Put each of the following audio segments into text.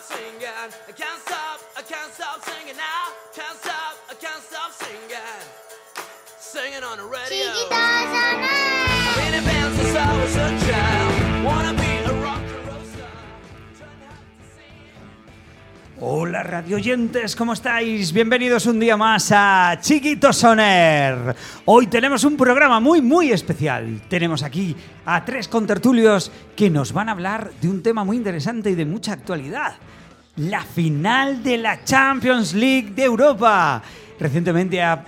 stop singing. I can't stop, I can't stop singing now. Can't stop, I can't stop singing. Singing on the radio. Hola radioyentes, ¿cómo estáis? Bienvenidos un día más a Chiquito Soner. Hoy tenemos un programa muy muy especial. Tenemos aquí a tres contertulios que nos van a hablar de un tema muy interesante y de mucha actualidad. La final de la Champions League de Europa. Recientemente ha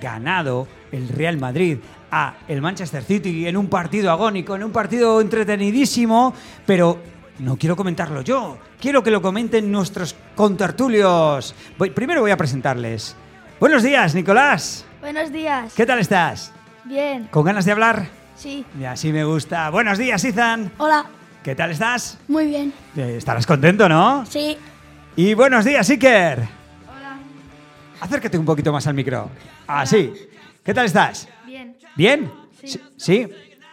ganado el Real Madrid a el Manchester City en un partido agónico, en un partido entretenidísimo, pero no quiero comentarlo yo, quiero que lo comenten nuestros contertulios. Voy- primero voy a presentarles. Buenos días, Nicolás. Buenos días. ¿Qué tal estás? Bien. ¿Con ganas de hablar? Sí. Y así me gusta. Buenos días, Ethan. Hola. ¿Qué tal estás? Muy bien. Eh, Estarás contento, ¿no? Sí. Y buenos días, Iker. Hola. Acércate un poquito más al micro. Así. ¿Qué tal estás? Bien. ¿Bien? Sí. ¿Sí?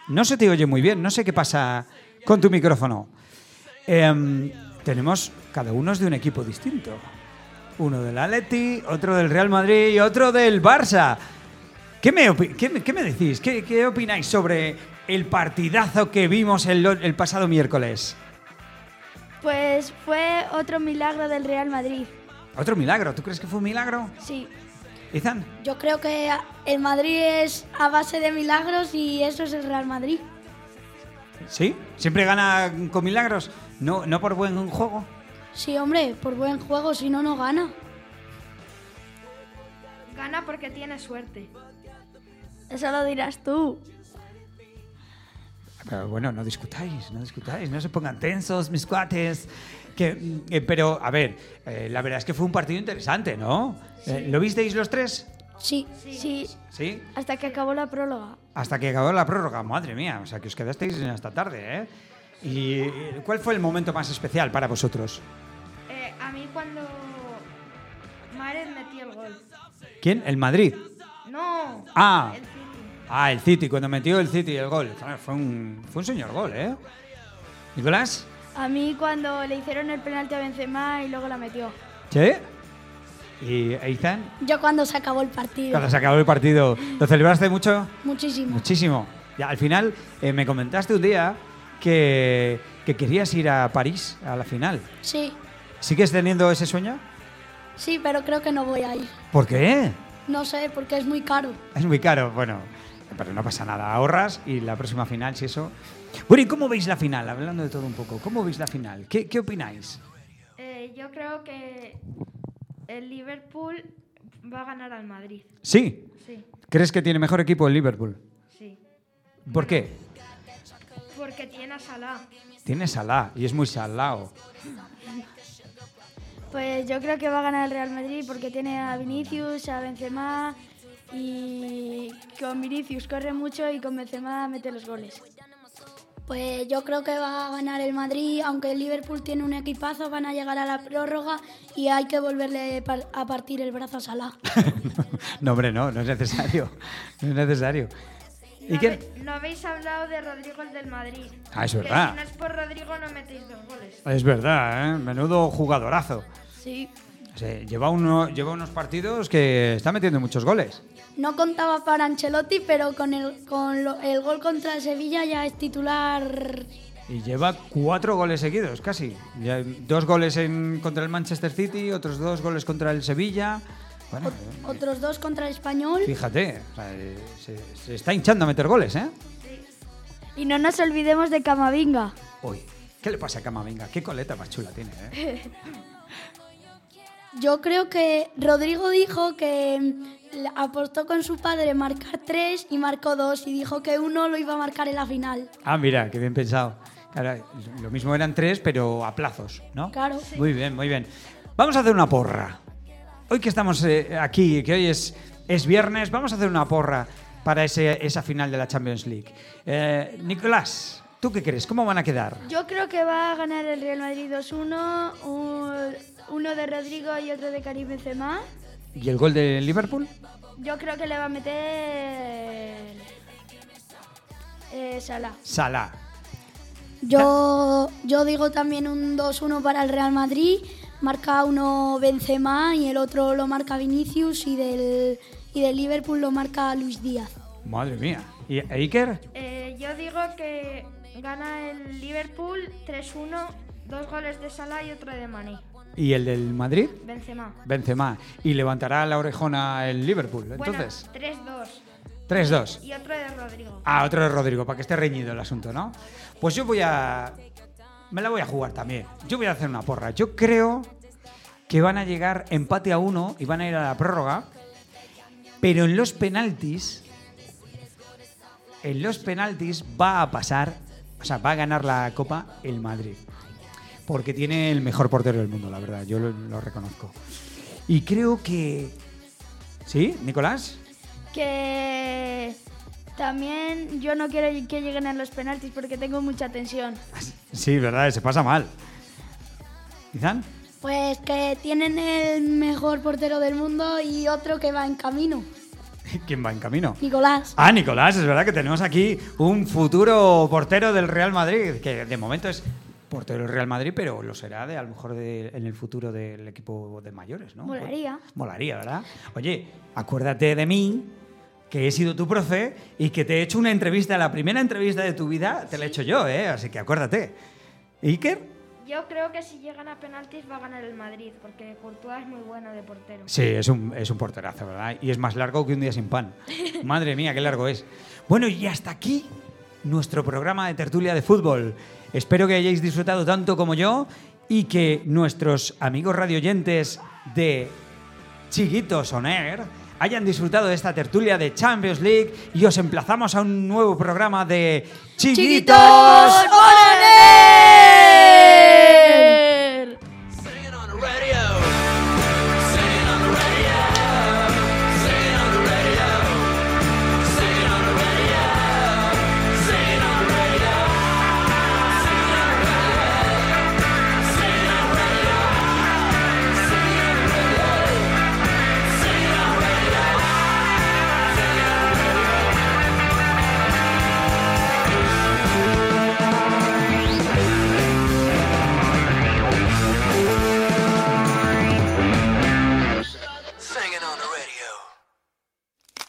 No se te oye muy bien, no sé qué pasa con tu micrófono. Em, tenemos, cada uno es de un equipo distinto. Uno del Atleti, otro del Real Madrid y otro del Barça. ¿Qué me, qué qué me decís? ¿Qué, qué opináis sobre el partidazo que vimos el, el pasado miércoles? Pues fue otro milagro del Real Madrid. Otro milagro, ¿tú crees que fue un milagro? Sí. Izan, Yo creo que el Madrid es a base de milagros y eso es el Real Madrid. ¿Sí? ¿Siempre gana con milagros? ¿No, no por buen juego? Sí, hombre, por buen juego, si no, no gana. Gana porque tiene suerte. Eso lo dirás tú. Pero bueno, no discutáis, no discutáis, no se pongan tensos, mis cuates. Que, eh, pero, a ver, eh, la verdad es que fue un partido interesante, ¿no? Eh, ¿Lo visteis los tres? Sí. Sí. Sí. Hasta que acabó la próloga. Hasta que acabó la prórroga, madre mía, o sea, que os quedasteis hasta tarde, ¿eh? ¿Y eh, cuál fue el momento más especial para vosotros? Eh, a mí cuando Mares metió el gol. ¿Quién? ¿El Madrid? No. Ah. El City. Ah, el City, cuando metió el City el gol. Fue un, fue un señor gol, ¿eh? ¿Nicolás? A mí cuando le hicieron el penalti a Benzema y luego la metió. ¿Sí? ¿Y Ethan? Yo cuando se acabó el partido. Cuando se acabó el partido, ¿lo celebraste mucho? Muchísimo. Muchísimo. Ya, al final eh, me comentaste un día que, que querías ir a París a la final. Sí. ¿Sigues teniendo ese sueño? Sí, pero creo que no voy a ir. ¿Por qué? No sé, porque es muy caro. Es muy caro. Bueno, pero no pasa nada. Ahorras y la próxima final, si eso. Bueno, ¿y cómo veis la final? Hablando de todo un poco, ¿cómo veis la final? ¿Qué, qué opináis? Eh, yo creo que el Liverpool va a ganar al Madrid. Sí. Sí, ¿Crees que tiene mejor equipo el Liverpool? sí. ¿Por qué? Porque tiene a Salah. Tiene Salah y es muy salado. Pues yo creo que va a ganar el Real Madrid porque tiene a Vinicius, a Benzema y con Vinicius corre mucho y con Benzema mete los goles. Pues yo creo que va a ganar el Madrid, aunque el Liverpool tiene un equipazo, van a llegar a la prórroga y hay que volverle a partir el brazo a Salah. no, hombre, no, no es necesario. No es necesario. ¿Y quién? no habéis hablado de Rodrigo el del Madrid. Ah, es verdad. si no es por Rodrigo no metéis dos goles. Es verdad, ¿eh? Menudo jugadorazo. Sí. Lleva, uno, lleva unos partidos que está metiendo muchos goles. No contaba para Ancelotti, pero con el, con lo- el gol contra el Sevilla ya es titular. Y lleva cuatro goles seguidos, casi. Ya, dos goles en, contra el Manchester City, otros dos goles contra el Sevilla. Bueno, eh, Otros dos contra el Español. fíjate, o sea, eh, se, se está hinchando a meter goles, ¿eh? Y no nos olvidemos de Camavinga. Uy, ¿qué le pasa a Camavinga? Qué coleta más chula tiene, ¿eh? Yo creo que Rodrigo dijo que mm, le apostó con su padre marcar tres y marcó dos y dijo que uno lo iba a marcar en la final. Ah, mira, qué bien pensado. Claro, lo mismo eran tres, pero a plazos, ¿no? Claro. Muy bien, muy bien. Vamos a hacer una porra. Hoy que estamos eh, aquí, que hoy es, es viernes, vamos a hacer una porra para ese- esa final de la Champions League. Eh, Nicolás, ¿tú qué crees? ¿Cómo van a quedar? Yo creo que va a ganar el Real Madrid 2-1, un- uno de Rodrigo y otro de Karim Benzema. ¿Y el gol de Liverpool? Yo creo que le va a meter eh, Salah. Salah. Yo, yo digo también un 2-1 para el Real Madrid. Marca uno Benzema y el otro lo marca Vinicius y del, y del Liverpool lo marca Luis Díaz. Madre mía. ¿Y Iker? Eh, yo digo que gana el Liverpool 3-1, dos goles de Salah y otro de Mané. ¿Y el del Madrid? Benzema. Benzema. ¿Y levantará la orejona el Liverpool? Entonces, Bueno, 3-2. 3-2. Y otro de Rodrigo. Ah, otro de Rodrigo, para que esté reñido el asunto, ¿no? Pues yo voy a. Me la voy a jugar también. Yo voy a hacer una porra. Yo creo que van a llegar empate a uno y van a ir a la prórroga. Pero en los penaltis. En los penaltis va a pasar. O sea, va a ganar la Copa el Madrid. Porque tiene el mejor portero del mundo, la verdad. Yo lo, lo reconozco. Y creo que. ¿Sí, Nicolás? Que también yo no quiero que lleguen a los penaltis porque tengo mucha tensión. Sí, verdad, se pasa mal. ¿Izan? Pues que tienen el mejor portero del mundo y otro que va en camino, ¿Quién va en camino? Nicolás. Ah, Nicolás, es verdad que tenemos aquí un futuro portero del Real Madrid, que de momento es portero del Real Madrid, pero lo será de a lo mejor de- en el futuro del equipo de mayores, ¿no? Molaría. Molaría, ¿verdad? Oye, acuérdate de mí, que he sido tu profe y que te he hecho una entrevista, la primera entrevista de tu vida te la he hecho yo, ¿eh? Así que acuérdate. ¿Iker? Yo creo que si llegan a penaltis va a ganar el Madrid, porque Courtois es muy bueno de portero. Sí, es un, es un porterazo, ¿verdad? Y es más largo que un día sin pan. Madre mía, qué largo es. Bueno, y hasta aquí nuestro programa de tertulia de fútbol. Espero que hayáis disfrutado tanto como yo y que nuestros amigos radioyentes de Chiquitos On Air hayan disfrutado de esta tertulia de Champions League y os emplazamos a un nuevo programa de Chiquitos, ¡Chiquitos! On Air.